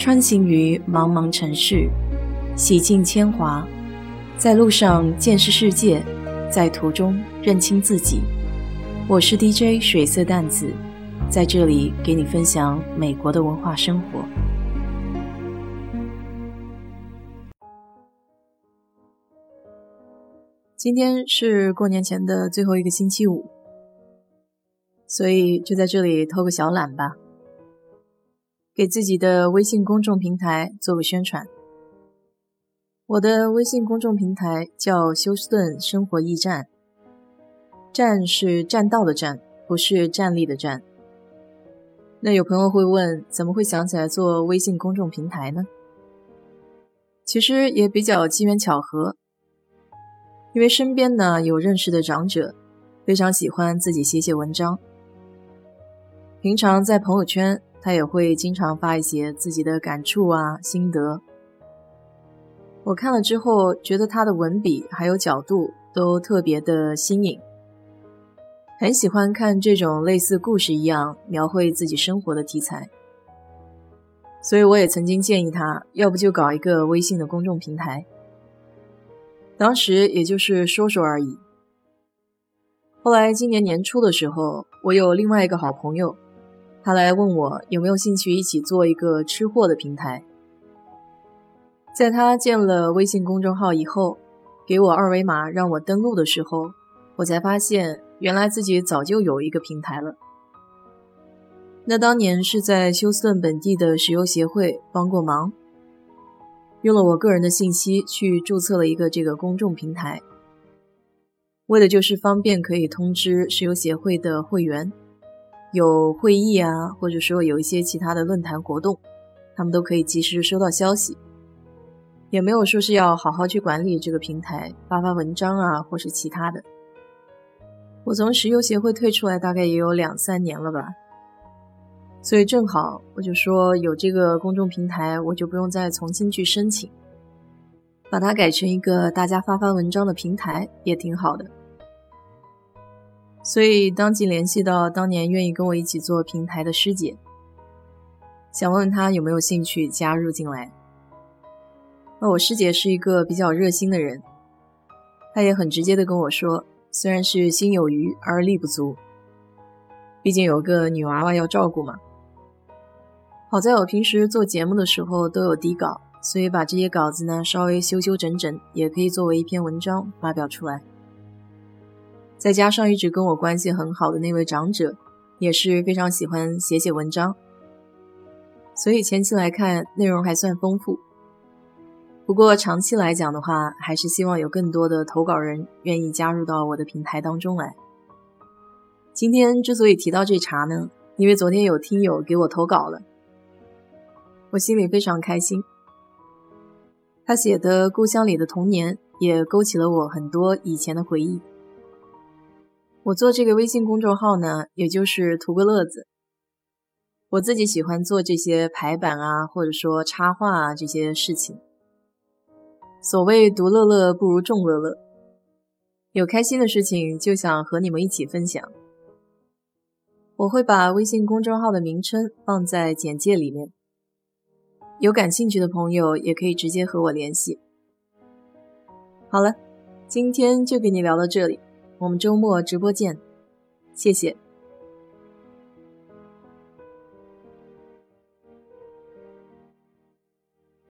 穿行于茫茫城市，洗尽铅华，在路上见识世界，在途中认清自己。我是 DJ 水色淡子，在这里给你分享美国的文化生活。今天是过年前的最后一个星期五，所以就在这里偷个小懒吧，给自己的微信公众平台做个宣传。我的微信公众平台叫休斯顿生活驿站，站是栈道的站，不是站立的站。那有朋友会问，怎么会想起来做微信公众平台呢？其实也比较机缘巧合。因为身边呢有认识的长者，非常喜欢自己写写文章。平常在朋友圈，他也会经常发一些自己的感触啊、心得。我看了之后，觉得他的文笔还有角度都特别的新颖，很喜欢看这种类似故事一样描绘自己生活的题材。所以我也曾经建议他，要不就搞一个微信的公众平台。当时也就是说说而已。后来今年年初的时候，我有另外一个好朋友，他来问我有没有兴趣一起做一个吃货的平台。在他建了微信公众号以后，给我二维码让我登录的时候，我才发现原来自己早就有一个平台了。那当年是在休斯顿本地的石油协会帮过忙。用了我个人的信息去注册了一个这个公众平台，为的就是方便可以通知石油协会的会员，有会议啊，或者说有一些其他的论坛活动，他们都可以及时收到消息。也没有说是要好好去管理这个平台，发发文章啊，或是其他的。我从石油协会退出来大概也有两三年了吧。所以正好，我就说有这个公众平台，我就不用再重新去申请，把它改成一个大家发发文章的平台，也挺好的。所以当即联系到当年愿意跟我一起做平台的师姐，想问问她有没有兴趣加入进来。那我师姐是一个比较热心的人，她也很直接的跟我说，虽然是心有余而力不足，毕竟有个女娃娃要照顾嘛。好在我平时做节目的时候都有底稿，所以把这些稿子呢稍微修修整整，也可以作为一篇文章发表出来。再加上一直跟我关系很好的那位长者，也是非常喜欢写写文章，所以前期来看内容还算丰富。不过长期来讲的话，还是希望有更多的投稿人愿意加入到我的平台当中来。今天之所以提到这茬呢，因为昨天有听友给我投稿了。我心里非常开心。他写的《故乡里的童年》也勾起了我很多以前的回忆。我做这个微信公众号呢，也就是图个乐子。我自己喜欢做这些排版啊，或者说插画啊这些事情。所谓独乐乐不如众乐乐，有开心的事情就想和你们一起分享。我会把微信公众号的名称放在简介里面。有感兴趣的朋友也可以直接和我联系。好了，今天就给你聊到这里，我们周末直播见，谢谢。